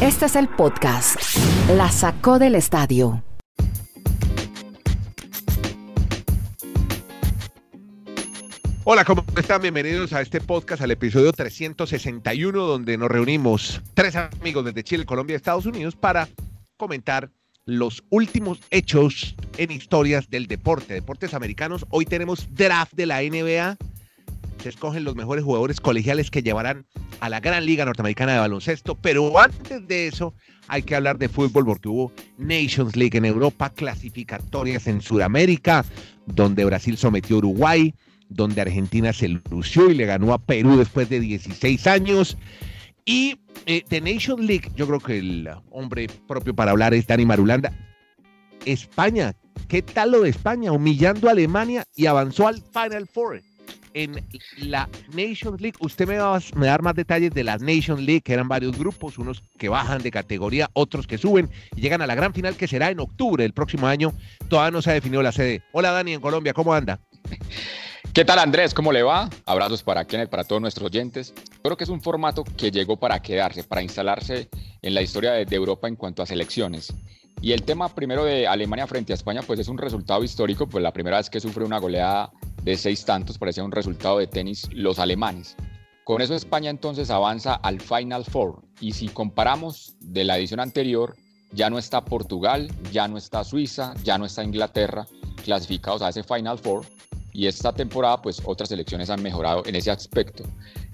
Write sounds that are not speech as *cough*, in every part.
Este es el podcast. La sacó del estadio. Hola, ¿cómo están? Bienvenidos a este podcast, al episodio 361, donde nos reunimos tres amigos desde Chile, Colombia y Estados Unidos para comentar los últimos hechos en historias del deporte, deportes americanos. Hoy tenemos draft de la NBA. Se escogen los mejores jugadores colegiales que llevarán a la gran liga norteamericana de baloncesto. Pero antes de eso, hay que hablar de fútbol porque hubo Nations League en Europa, clasificatorias en Sudamérica, donde Brasil sometió a Uruguay, donde Argentina se lució y le ganó a Perú después de 16 años. Y eh, de Nation League, yo creo que el hombre propio para hablar es Dani Marulanda. España, ¿qué tal lo de España? Humillando a Alemania y avanzó al Final Four. En la Nations League, usted me va a dar más detalles de la Nations League, que eran varios grupos, unos que bajan de categoría, otros que suben y llegan a la gran final que será en octubre del próximo año. Todavía no se ha definido la sede. Hola Dani, en Colombia, ¿cómo anda? ¿Qué tal Andrés? ¿Cómo le va? Abrazos para Kenneth, para todos nuestros oyentes. Creo que es un formato que llegó para quedarse, para instalarse en la historia de, Europa en cuanto a selecciones. Y el tema primero de Alemania frente a España, pues es un resultado histórico, pues la primera vez que sufre una goleada de seis tantos, parece un resultado de tenis los alemanes. Con eso España entonces avanza al Final Four. Y si comparamos de la edición anterior, ya no está Portugal, ya no está Suiza, ya no está Inglaterra clasificados a ese Final Four y esta temporada pues otras selecciones han mejorado en ese aspecto.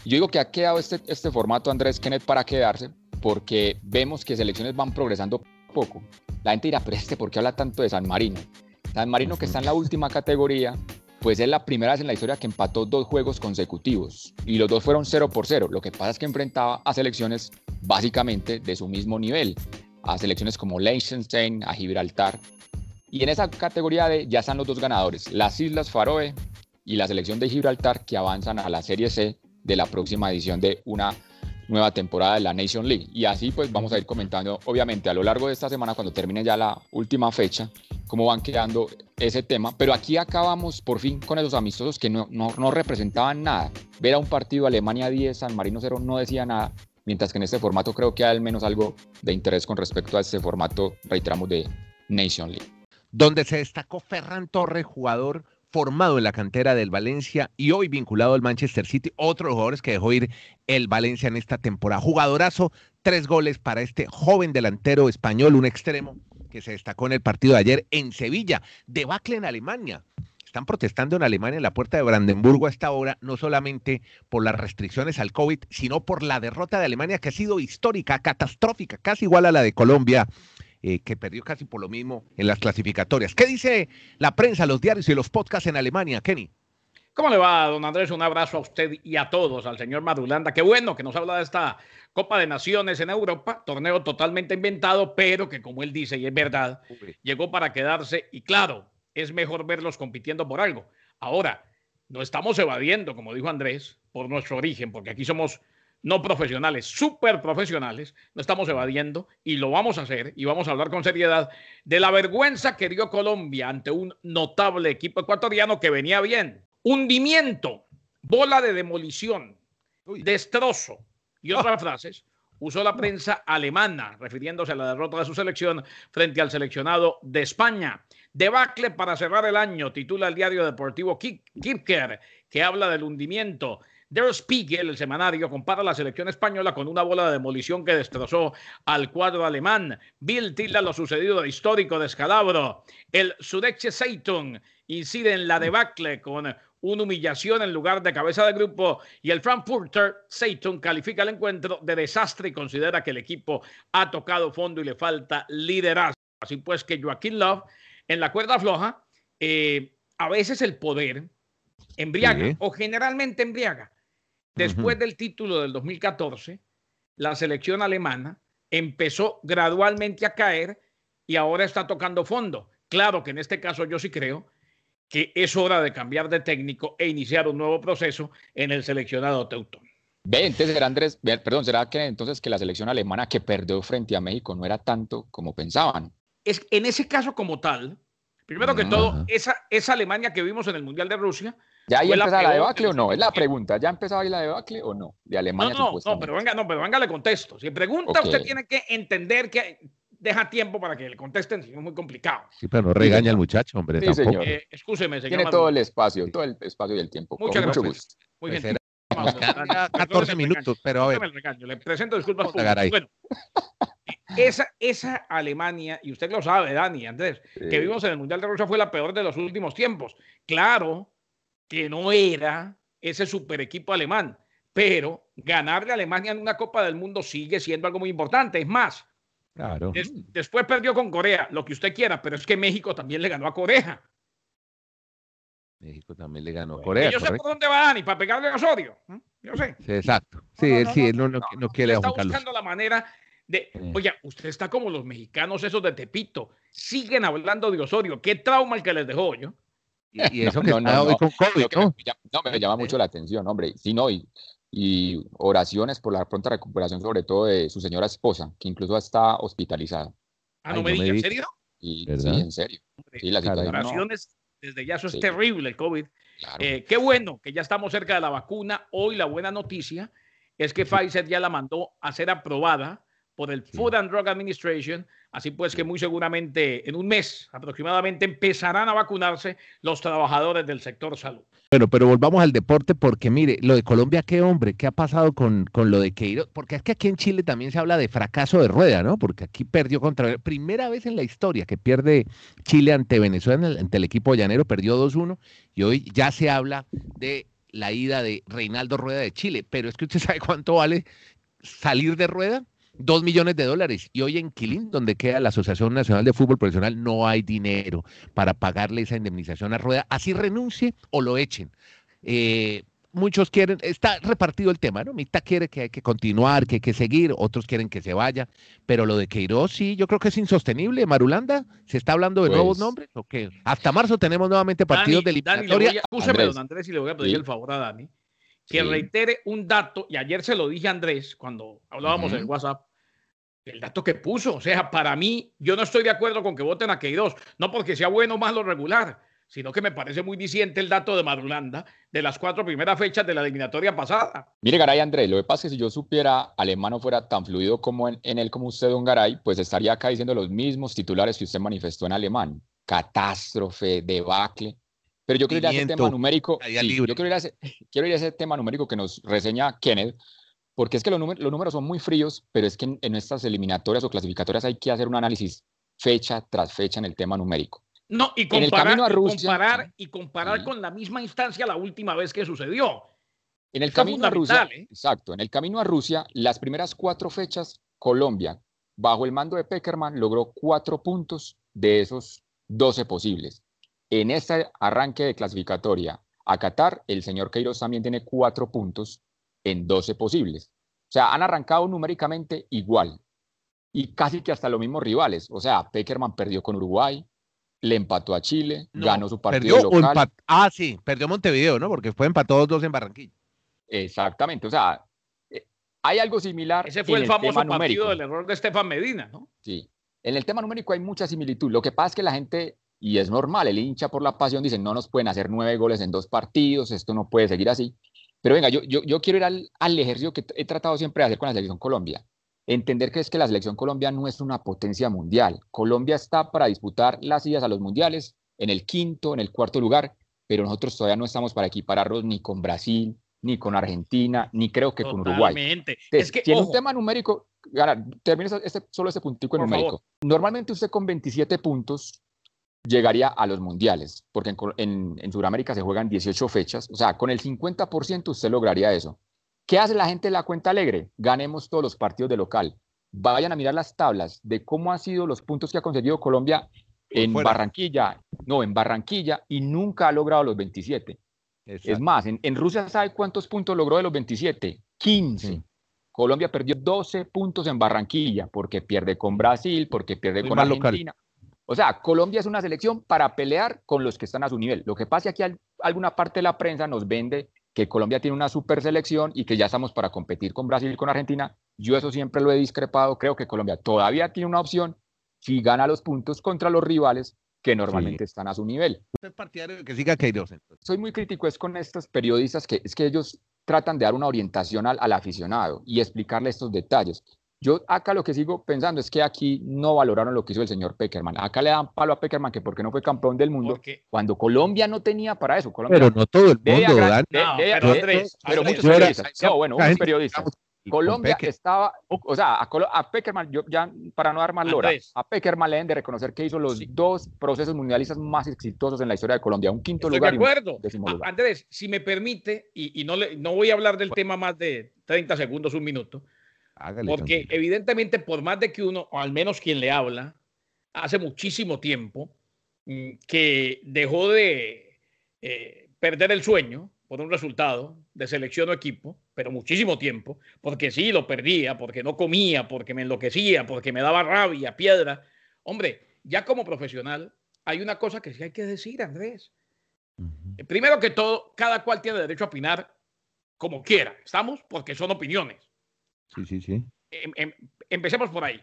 Yo digo que ha quedado este, este formato Andrés Kenneth para quedarse porque vemos que selecciones van progresando poco. La gente dirá, pero este, ¿por qué habla tanto de San Marino? San Marino que está en la última categoría, pues es la primera vez en la historia que empató dos juegos consecutivos y los dos fueron 0 por 0. Lo que pasa es que enfrentaba a selecciones básicamente de su mismo nivel, a selecciones como Liechtenstein, a Gibraltar y en esa categoría de ya están los dos ganadores, las Islas Faroe y la selección de Gibraltar que avanzan a la Serie C de la próxima edición de una nueva temporada de la Nation League. Y así pues vamos a ir comentando obviamente a lo largo de esta semana cuando termine ya la última fecha cómo van quedando ese tema. Pero aquí acabamos por fin con esos amistosos que no, no, no representaban nada. Ver a un partido Alemania 10, San Marino 0 no decía nada. Mientras que en este formato creo que hay al menos algo de interés con respecto a este formato, reiteramos, de Nation League donde se destacó Ferran Torres, jugador formado en la cantera del Valencia y hoy vinculado al Manchester City, otros jugadores que dejó ir el Valencia en esta temporada. Jugadorazo, tres goles para este joven delantero español, un extremo que se destacó en el partido de ayer en Sevilla, debacle en Alemania. Están protestando en Alemania en la puerta de Brandenburgo a esta hora, no solamente por las restricciones al COVID, sino por la derrota de Alemania que ha sido histórica, catastrófica, casi igual a la de Colombia eh, que perdió casi por lo mismo en las clasificatorias. ¿Qué dice la prensa, los diarios y los podcasts en Alemania, Kenny? ¿Cómo le va, don Andrés? Un abrazo a usted y a todos, al señor Madulanda. Qué bueno que nos habla de esta Copa de Naciones en Europa, torneo totalmente inventado, pero que como él dice, y es verdad, llegó para quedarse y claro, es mejor verlos compitiendo por algo. Ahora, no estamos evadiendo, como dijo Andrés, por nuestro origen, porque aquí somos no profesionales, súper profesionales, no estamos evadiendo y lo vamos a hacer y vamos a hablar con seriedad de la vergüenza que dio Colombia ante un notable equipo ecuatoriano que venía bien. Hundimiento, bola de demolición, destrozo y otras ah. frases usó la prensa alemana refiriéndose a la derrota de su selección frente al seleccionado de España. Debacle para cerrar el año, titula el diario deportivo Kipker, que habla del hundimiento Der Spiegel, el semanario, compara la selección española con una bola de demolición que destrozó al cuadro alemán. Bill tilda lo sucedido de histórico descalabro. El Sudeche Zeitung incide en la debacle con una humillación en lugar de cabeza de grupo y el Frankfurter Zeitung califica el encuentro de desastre y considera que el equipo ha tocado fondo y le falta liderazgo. Así pues que Joaquín Love en la cuerda floja, eh, a veces el poder embriaga o generalmente embriaga. Después del título del 2014, la selección alemana empezó gradualmente a caer y ahora está tocando fondo. Claro que en este caso yo sí creo que es hora de cambiar de técnico e iniciar un nuevo proceso en el seleccionado Teutón. Ve, entonces será Andrés, perdón, será que entonces que la selección alemana que perdió frente a México no era tanto como pensaban. Es en ese caso como tal, Primero que todo, esa, esa Alemania que vimos en el Mundial de Rusia. ¿Ya ahí empezaba la, debacle o no? Es la pregunta. ¿Ya empezaba ahí la debacle o no? De Alemania. No, no, no, pero venga, no, pero venga, le contesto. Si pregunta, usted tiene que entender que deja tiempo para que le contesten, si no es muy complicado. Sí, pero no regaña al muchacho, hombre. Sí, señor. Eh, señor. Tiene todo el espacio, todo el espacio y el tiempo. Muchas gracias. Mucho gusto. Muy bien. Pues 14 minutos, pero a ver. Le presento disculpas. Bueno, esa, esa Alemania, y usted lo sabe, Dani, Andrés, que vimos en el Mundial de Rusia fue la peor de los últimos tiempos. Claro que no era ese super equipo alemán, pero ganarle a Alemania en una Copa del Mundo sigue siendo algo muy importante. Es más, claro. después perdió con Corea, lo que usted quiera, pero es que México también le ganó a Corea. México también le ganó a Corea. yo sé por dónde va Dani, para pegarle a Osorio. Yo sé. Sí, exacto. Sí, él sí, no, no, no, quiere Está buscando la manera de. Oye, usted está como los mexicanos esos de Tepito. Siguen hablando de Osorio. Qué trauma el que les dejó yo. Y, eso *laughs* que está hoy con COVID, ¿no? Me, me llama mucho la atención, hombre. Sí, no, y, y oraciones por la pronta recuperación, sobre todo de su señora esposa, que incluso está hospitalizada. Ah, no me digas, ¿en serio? Y, sí, en serio. Sí, la situación, oraciones desde ya eso es terrible el COVID. Eh, qué bueno que ya estamos cerca de la vacuna. Hoy la buena noticia es que Pfizer ya la mandó a ser aprobada por el Food and Drug Administration. Así pues que muy seguramente en un mes aproximadamente empezarán a vacunarse los trabajadores del sector salud. Bueno, pero volvamos al deporte porque mire, lo de Colombia, qué hombre, qué ha pasado con, con lo de Queiroz, porque es que aquí en Chile también se habla de fracaso de rueda, ¿no? Porque aquí perdió contra, primera vez en la historia que pierde Chile ante Venezuela, ante el equipo llanero, perdió 2-1 y hoy ya se habla de la ida de Reinaldo Rueda de Chile, pero es que usted sabe cuánto vale salir de rueda, Dos millones de dólares. Y hoy en Quilín, donde queda la Asociación Nacional de Fútbol Profesional, no hay dinero para pagarle esa indemnización a Rueda, así renuncie o lo echen. Eh, muchos quieren, está repartido el tema, ¿no? Mitad quiere que hay que continuar, que hay que seguir, otros quieren que se vaya, pero lo de Queiroz sí, yo creo que es insostenible. Marulanda, ¿se está hablando de nuevos pues nombres o qué? Hasta marzo tenemos nuevamente partidos de eliminatoria. Dani, don Andrés, y le voy a pedir el favor a Dani que reitere un dato, y ayer se lo dije a Andrés cuando hablábamos en WhatsApp, el dato que puso. O sea, para mí, yo no estoy de acuerdo con que voten a Queiroz, no porque sea bueno o malo regular, sino que me parece muy diciente el dato de Madrulanda de las cuatro primeras fechas de la eliminatoria pasada. Mire, Garay Andrés, lo que pasa es que si yo supiera alemán no fuera tan fluido como en, él como usted, don Garay, pues estaría acá diciendo los mismos titulares que usted manifestó en alemán. Catástrofe, debacle. Pero yo quiero ir a ese tema numérico. yo quiero ir, a ese, *laughs* quiero ir a ese tema numérico que nos reseña Kenneth, porque es que los, números, los números son muy fríos, pero es que en, en estas eliminatorias o clasificatorias hay que hacer un análisis fecha tras fecha en el tema numérico. No, y comparar, a Rusia, y comparar, y comparar con la misma instancia la última vez que sucedió. En el camino a Rusia, ¿eh? exacto, en el camino a Rusia, las primeras cuatro fechas, Colombia, bajo el mando de Peckerman, logró cuatro puntos de esos doce posibles. En este arranque de clasificatoria a Qatar, el señor Queiroz también tiene cuatro puntos en 12 posibles. O sea, han arrancado numéricamente igual y casi que hasta los mismos rivales. O sea, Peckerman perdió con Uruguay, le empató a Chile, ganó su partido local. ah, sí, perdió Montevideo, ¿no? Porque fue empató dos en Barranquilla. Exactamente, o sea, eh, hay algo similar. Ese fue el, famoso partido del error de Estefan Medina, ¿no? Sí, en el tema numérico hay mucha similitud. Lo que pasa es que la gente y es normal, el hincha por la pasión dice, no nos pueden hacer nueve goles en dos partidos, esto no puede seguir así. Pero venga, yo, yo, yo quiero ir al, al, ejercicio que he tratado siempre de hacer con la selección Colombia. Entender que es que la selección Colombia no es una potencia mundial. Colombia está para disputar las idas a los mundiales en el quinto, en el cuarto lugar, pero nosotros todavía no estamos para equipararnos ni con Brasil, ni con Argentina, ni creo que con Uruguay. Entonces, es que, tiene un tema numérico, termino este, solo este puntico numérico. Normalmente usted con 27 puntos llegaría a los mundiales, porque en, en, Sudamérica se juegan 18 fechas, o sea, con el 50% usted lograría eso. ¿Qué hace la gente de la cuenta alegre? Ganemos todos los partidos de local. Vayan a mirar las tablas de cómo han sido los puntos que ha conseguido Colombia en Barranquilla, no, en Barranquilla, y nunca ha logrado los 27. Es más, en, Rusia, ¿sabe cuántos puntos logró de los 27? 15. Colombia perdió 12 puntos en Barranquilla, porque pierde con Brasil, porque pierde con Argentina. O sea, Colombia es una selección para pelear con los que están a su nivel. Lo que pasa es que aquí alguna parte de la prensa nos vende que Colombia tiene una super selección y que ya estamos para competir con Brasil y con Argentina. Yo eso siempre lo he discrepado. Creo que Colombia todavía tiene una opción si gana los puntos contra los rivales que normalmente están a su nivel. ¿Usted es partidario de que siga Queiroz? Soy muy crítico es con estos periodistas que es que ellos tratan de dar una orientación al, al aficionado y explicarle estos detalles. Yo acá lo que sigo pensando es que aquí no valoraron lo que hizo el señor Peckerman. Acá le dan palo a Peckerman que porque no fue campeón del mundo, cuando Colombia no tenía para eso. Colombia pero no todo el mundo, Dan. No, pero, Andrés, pero muchos periodistas. No, bueno, muchos periodistas. Colombia estaba, o sea, a, Peckerman, yo ya para no dar más lora, a Peckerman le deben de reconocer que hizo los dos procesos mundialistas más exitosos en la historia de Colombia, un quinto lugar. De acuerdo. Andrés, si me permite, y, no, le, no voy a hablar del tema más de 30 segundos, un minuto, porque evidentemente por más de que uno, o al menos quien le habla, hace muchísimo tiempo mm, que dejó de eh, perder el sueño por un resultado de selección o equipo, pero muchísimo tiempo, porque sí lo perdía, porque no comía, porque me enloquecía, porque me daba rabia, piedra. Hombre, ya como profesional, hay una cosa que sí hay que decir, Andrés. Primero que todo, cada cual tiene derecho a opinar como quiera, ¿estamos? Porque son opiniones. Sí, sí, sí. Em, em, empecemos por ahí.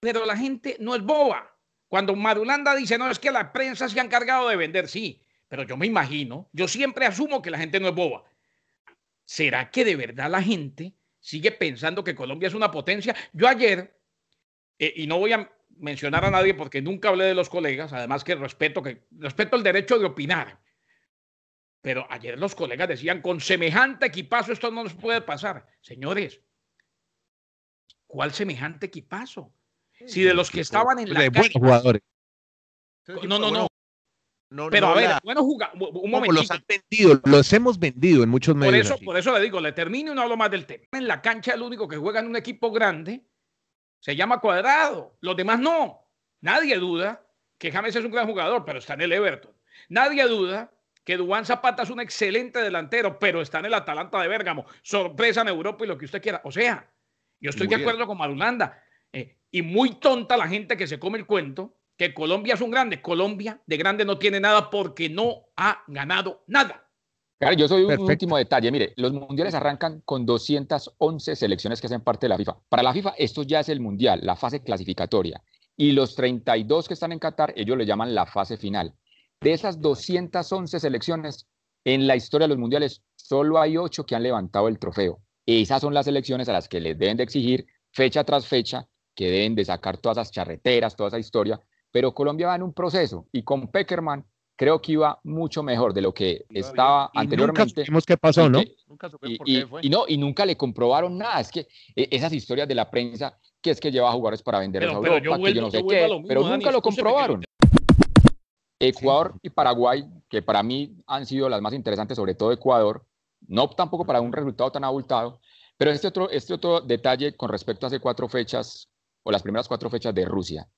Pero la gente no es boba. Cuando Madulanda dice, no, es que la prensa se ha encargado de vender, sí, pero yo me imagino, yo siempre asumo que la gente no es boba. ¿Será que de verdad la gente sigue pensando que Colombia es una potencia? Yo ayer, eh, y no voy a mencionar a nadie porque nunca hablé de los colegas, además que respeto, que respeto el derecho de opinar. Pero ayer los colegas decían, con semejante equipazo esto no nos puede pasar. Señores, ¿cuál semejante equipazo? Si de los que estaban en la de buenos jugadores. No, no, no. No, pero a ver, bueno, un momento. Los han vendido, los hemos vendido en muchos medios. Por eso, por eso le digo, le termino y no hablo más del tema. En la cancha el único que juega en un equipo grande se llama Cuadrado. Los demás no. Nadie duda que James es un gran jugador, pero está en el Everton. Nadie duda que Dubán Zapata es un excelente delantero, pero está en el Atalanta de Bérgamo. Sorpresa en Europa y lo que usted quiera. O sea, yo estoy de acuerdo con Marulanda. Eh, y muy tonta la gente que se come el cuento que Colombia es un grande. Colombia de grande no tiene nada porque no ha ganado nada. Claro, yo soy un último detalle. Mire, los mundiales arrancan con 211 selecciones que hacen parte de la FIFA. Para la FIFA, esto ya es el mundial, la fase clasificatoria. Y los 32 que están en Qatar, ellos le llaman la fase final. De esas 211 selecciones, en la historia de los mundiales, solo hay 8 que han levantado el trofeo. Esas son las selecciones a las que les deben de exigir fecha tras fecha, que deben de sacar todas esas charreteras, toda esa historia, pero Colombia va en un proceso y con Peckerman creo que iba mucho mejor de lo que estaba anteriormente. Nunca qué pasó, ¿no? Nunca por qué fue. Y, no, y nunca le comprobaron nada. Es que e, esas historias de la prensa, que es que lleva jugadores para vender pero, Europa, yo que yo no sé qué, pero nunca lo comprobaron. Ecuador y Paraguay, que para mí han sido las más interesantes, sobre todo Ecuador, no tampoco para un resultado tan abultado, pero este otro, este otro detalle con respecto a hace cuatro fechas, o las primeras cuatro fechas de Rusia.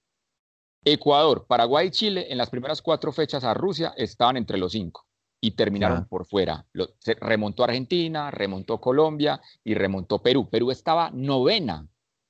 Ecuador, Paraguay y Chile en las primeras cuatro fechas a Rusia estaban entre los cinco y terminaron por fuera. se remontó Argentina, remontó Colombia y remontó Perú. Perú estaba novena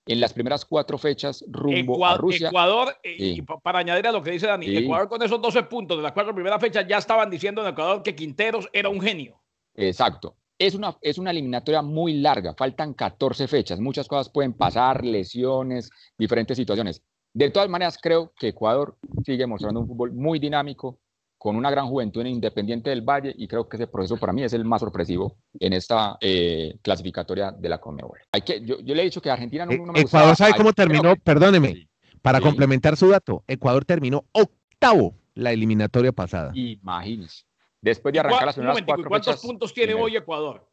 en las primeras cuatro fechas rumbo a Rusia. Ecuador, eh, y para añadir a lo que dice Dani, Ecuador con esos 12 puntos de las cuatro primeras fechas ya estaban diciendo en Ecuador que Quinteros era un genio. Exacto. Es una, es una eliminatoria muy larga, faltan 14 fechas, muchas cosas pueden pasar, lesiones, diferentes situaciones. De todas maneras, creo que Ecuador sigue mostrando un fútbol muy dinámico, con una gran juventud en Independiente del Valle, y creo que ese proceso para mí es el más sorpresivo en esta eh, clasificatoria de la Conmebol. Hay que, yo, le he dicho que Argentina no, no me Ecuador sabe cómo terminó, perdóneme, para complementar su dato, Ecuador terminó octavo la eliminatoria pasada. Imagínese. Después de arrancar las primeras cuatro ¿Cuántos puntos tiene hoy Ecuador?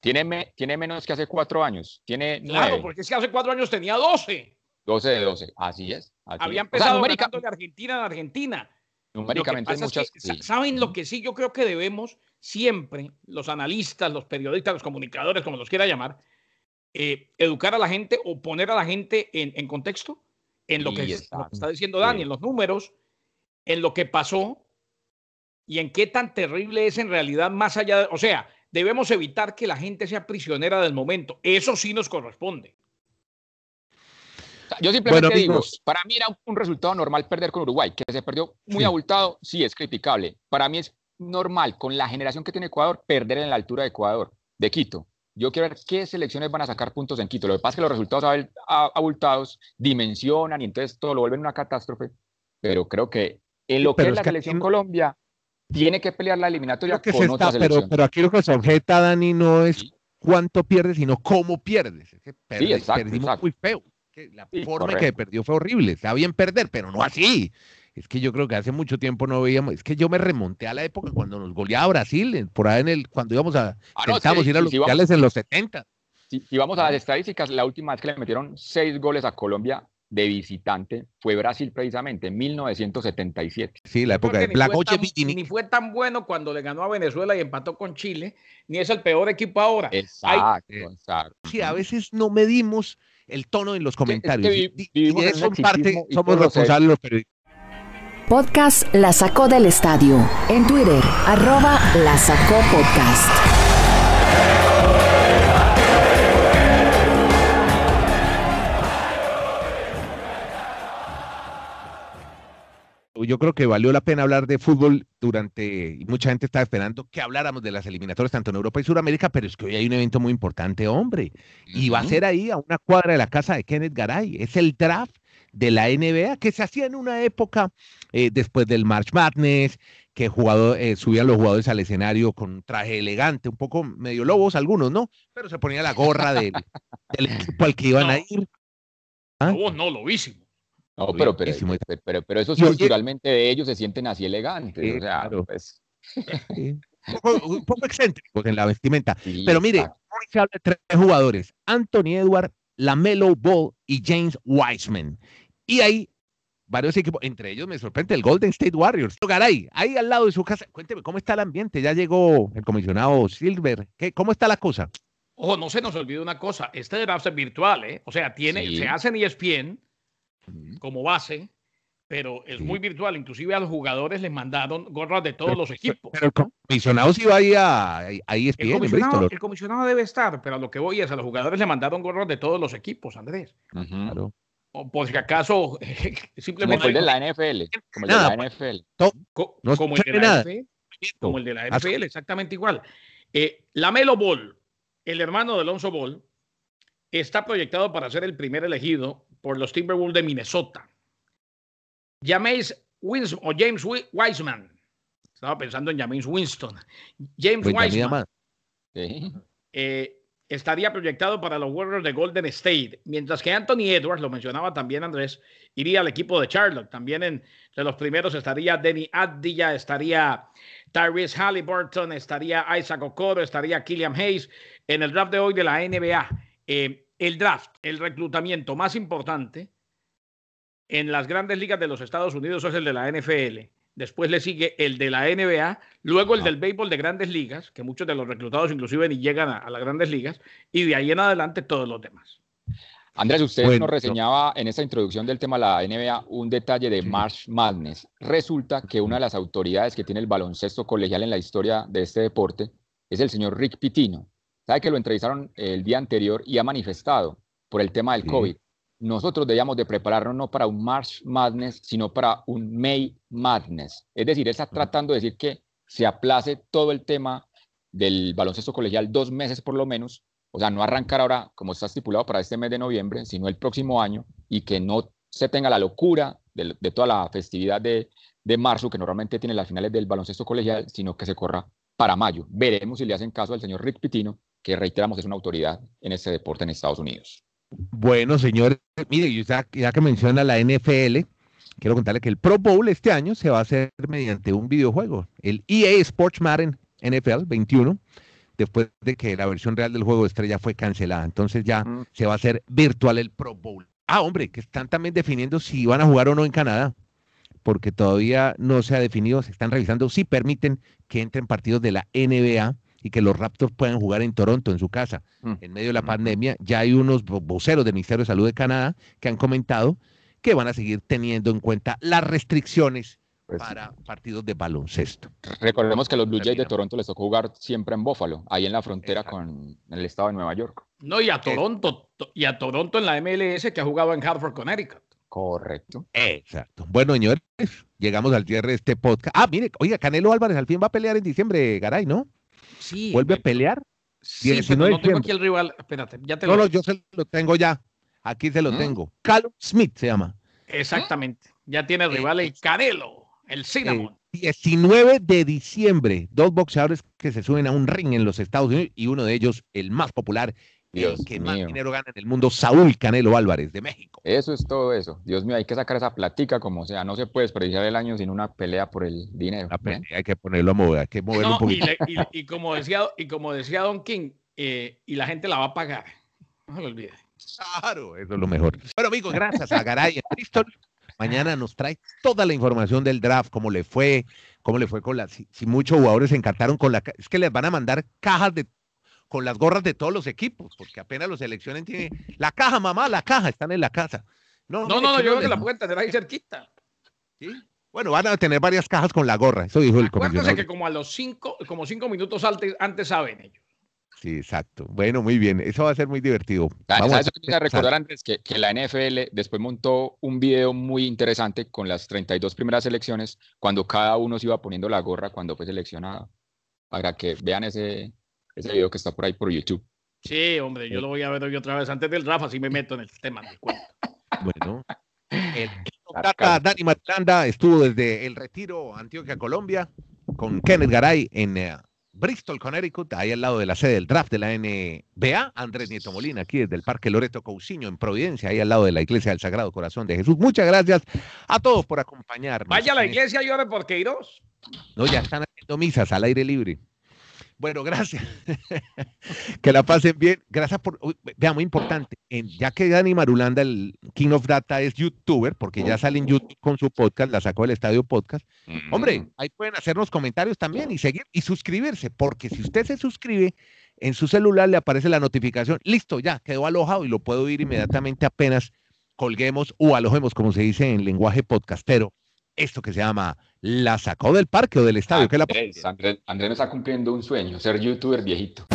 Tiene, tiene menos que hace cuatro años. Tiene claro, porque es que hace cuatro años tenía 12. 12 de 12, así es. Había empezado o de Argentina en Argentina. Numéricamente muchas. ¿Saben lo que sí? Yo creo que debemos siempre, los analistas, los periodistas, los comunicadores, como los quiera llamar, eh, educar a la gente o poner a la gente en, contexto en lo que, está, diciendo Dani, en los números, en lo que pasó y en qué tan terrible es en realidad más allá de, o sea, debemos evitar que la gente sea prisionera del momento. Eso sí nos corresponde. Yo simplemente digo, para mí era un resultado normal perder con Uruguay, que se perdió muy abultado, sí es criticable. Para mí es normal, con la generación que tiene Ecuador, perder en la altura de Ecuador, de Quito. Yo quiero ver qué selecciones van a sacar puntos en Quito. Lo que pasa es que los resultados abultados dimensionan y entonces todo lo vuelven una catástrofe. pero creo que en lo que es la selección Colombia tiene que pelear la eliminatoria con otra selección. Pero, aquí lo que se objeta, Dani, no es cuánto pierdes, sino cómo pierdes. Es que sí, exacto, perdimos muy feo. la forma que perdió fue horrible. Está bien perder, pero no así. Es que yo creo que hace mucho tiempo no veíamos, es que yo me remonté a la época cuando nos goleaba Brasil, por ahí en el, cuando íbamos a, ah, ir a los mundiales en los 70. Si, vamos a las estadísticas, la última vez que le metieron seis goles a Colombia de visitante fue Brasil precisamente en 1977. Sí, la época de Black ni, ni fue tan bueno cuando le ganó a Venezuela y empató con Chile, ni es el peor equipo ahora. Exacto, exacto. Sí, a veces no medimos el tono en los comentarios. y, eso en parte somos responsables los periodistas. Podcast La Sacó del Estadio. En Twitter, arroba La Sacó Podcast. Yo creo que valió la pena hablar de fútbol durante, y mucha gente estaba esperando que habláramos de las eliminatorias tanto en Europa y Sudamérica, pero es que hoy hay un evento muy importante, hombre, y va a ser ahí a una cuadra de la casa de Kenneth Garay, es el draft de la NBA que se hacía en una época eh, después del March Madness, que jugador, eh, subían los jugadores al escenario con un traje elegante, un poco medio lobos algunos, ¿no? Pero se ponía la gorra del, *laughs* equipo al que iban a ir. ¿Ah? Lobos no, lobísimo. No, pero, pero, pero, pero, eso culturalmente de ellos se sienten así elegantes. o sea, pues... un, poco, excéntricos en la vestimenta. pero mire, hoy se habla de tres jugadores: Anthony Edward, Lamelo Ball y James Wiseman. Y hay varios equipos, entre ellos me sorprende el Golden State Warriors. Garay, ahí al lado de su casa, cuénteme, ¿cómo está el ambiente? Ya llegó el comisionado Silver. ¿Qué, ¿Cómo está la cosa? Ojo, no se nos olvide una cosa, este draft es virtual, ¿eh? O sea, tiene, se hace en ESPN, como base, pero es muy virtual. Inclusive a los jugadores les mandaron gorras de todos los equipos. Pero el comisionado sí va ahí a, ahí el, comisionado, el comisionado debe estar, pero a lo que voy es a los jugadores le mandaron gorras de todos los equipos, Andrés. Claro. O por si acaso *laughs* simplemente... Como el de la NFL. Como el de la NFL. como, el de la NFL como el de la NFL, exactamente igual. Eh, la Melo Ball, el hermano de Alonso Ball, está proyectado para ser el primer elegido por los Timberwolves de Minnesota. James Winston o James Wiseman. Estaba pensando en James Winston. James pues Wiseman. Eh, estaría proyectado para los Warriors de Golden State, mientras que Anthony Edwards, lo mencionaba también Andrés, iría al equipo de Charlotte. También entre los primeros estaría Denny Addia, estaría Tyrese Halliburton, estaría Isaac Okoro, estaría Killian Hayes en el draft de hoy de la NBA. Eh, el draft, el reclutamiento más importante en las grandes ligas de los Estados Unidos es el de la NFL. Después le sigue el de la NBA, luego el ah. del béisbol de grandes ligas, que muchos de los reclutados inclusive ni llegan a, las grandes ligas, y de ahí en adelante todos los demás. Andrés, usted nos reseñaba en esta introducción del tema de la NBA un detalle de March Madness. Resulta que una de las autoridades que tiene el baloncesto colegial en la historia de este deporte es el señor Rick Pitino. Sabe que lo entrevistaron el día anterior y ha manifestado por el tema del COVID. Nosotros debíamos de prepararnos no para un March Madness, sino para un May Madness. Es decir, él está tratando de decir que se aplace todo el tema del baloncesto colegial dos meses por lo menos, o sea, no arrancar ahora como está estipulado para este mes de noviembre, sino el próximo año y que no se tenga la locura de, toda la festividad de, de, marzo que normalmente tiene las finales del baloncesto colegial, sino que se corra para mayo. Veremos si le hacen caso al señor Rick Pitino, que reiteramos es una autoridad en este deporte en Estados Unidos. Bueno, señores, mire, ya, ya que menciona la NFL, quiero contarle que el Pro Bowl este año se va a hacer mediante un videojuego, el EA Sports Madden NFL 21, después de que la versión real del juego de estrella fue cancelada. Entonces ya mm. se va a hacer virtual el Pro Bowl. Ah, hombre, que están también definiendo si van a jugar o no en Canadá, porque todavía no se ha definido, se están revisando si permiten que entren partidos de la NBA y que los Raptors puedan jugar en Toronto, en su casa. Mm. En medio de la pandemia, ya hay unos voceros del Ministerio de Salud de Canadá que han comentado que van a seguir teniendo en cuenta las restricciones pues para partidos de baloncesto. Recordemos que a los Blue Jays de Toronto les tocó jugar siempre en Buffalo, ahí en la frontera con el estado de Nueva York. No, y a Toronto, y a Toronto en la MLS que ha jugado en Hartford, Connecticut. Correcto. Exacto. Bueno, señores, llegamos al cierre de este podcast. Ah, mire, oiga, Canelo Álvarez al fin va a pelear en diciembre, Garay, ¿no? Sí. ¿Vuelve a pelear? Sí, pero no tengo aquí el rival. Espérate, ya te lo... No, yo se lo tengo ya. Aquí se lo mm. tengo. Callum Smith se llama. Exactamente. Ya tiene rival el Canelo, el Cinnamon. 19 de diciembre, dos boxeadores que se suben a un ring en los Estados Unidos y uno de ellos, el más popular, el que más dinero gana en el mundo, Saúl Canelo Álvarez de México. Eso es todo eso. Dios mío, hay que sacar esa platica como sea. No se puede desperdiciar el año sin una pelea por el dinero. hay que ponerlo a mover, hay que moverlo un poquito. Y, como decía, y como decía Don King, eh, y la gente la va a pagar. No se lo olvide. Claro, eso es lo mejor. Bueno, amigos, gracias a Garay en Bristol. Mañana nos trae toda la información del draft, cómo le fue, cómo le fue con las, si, muchos jugadores se encantaron con la, es que les van a mandar cajas de, con las gorras de todos los equipos, porque apenas los seleccionen tiene, la caja, mamá, la caja, están en la casa. No, no, no, yo creo que la pueden tener ahí cerquita. ¿Sí? Bueno, van a tener varias cajas con la gorra, eso dijo el Acuérdense que como a los cinco, como cinco minutos antes, antes saben ellos. Sí, exacto. Bueno, muy bien. Eso va a ser muy divertido. Vamos a, recordar antes que, que, la NFL después montó un video muy interesante con las 32 primeras selecciones, cuando cada uno se iba poniendo la gorra cuando fue seleccionado. Para que vean ese, ese video que está por ahí por YouTube. Sí, hombre, yo lo voy a ver hoy otra vez. Antes del Rafa, si me meto en el tema del cuento. *laughs* Bueno. El *laughs* Data Dani Matlanda estuvo desde el retiro Antioquia, Colombia, con Kenneth Garay en eh, Bristol, Connecticut, ahí al lado de la sede del draft de la NBA. Andrés Nieto Molina, aquí desde el Parque Loreto Cousiño, en Providencia, ahí al lado de la Iglesia del Sagrado Corazón de Jesús. Muchas gracias a todos por acompañarnos. Vaya a la iglesia y ore por Queiroz. No, ya están haciendo misas al aire libre. Bueno, gracias. que la pasen bien. Gracias por. Vea, muy importante. ya que Dani Marulanda, el King of Data, es youtuber, porque ya sale en YouTube con su podcast, la sacó del Estadio Podcast. Hombre, ahí pueden hacernos comentarios también y seguir y suscribirse, porque si usted se suscribe, en su celular le aparece la notificación. Listo, ya quedó alojado y lo puedo ir inmediatamente apenas colguemos o alojemos, como se dice en lenguaje podcastero, esto que se llama La sacó del parque o del estadio. Andrés, Andrés, Andrés me está cumpliendo un sueño, ser youtuber viejito.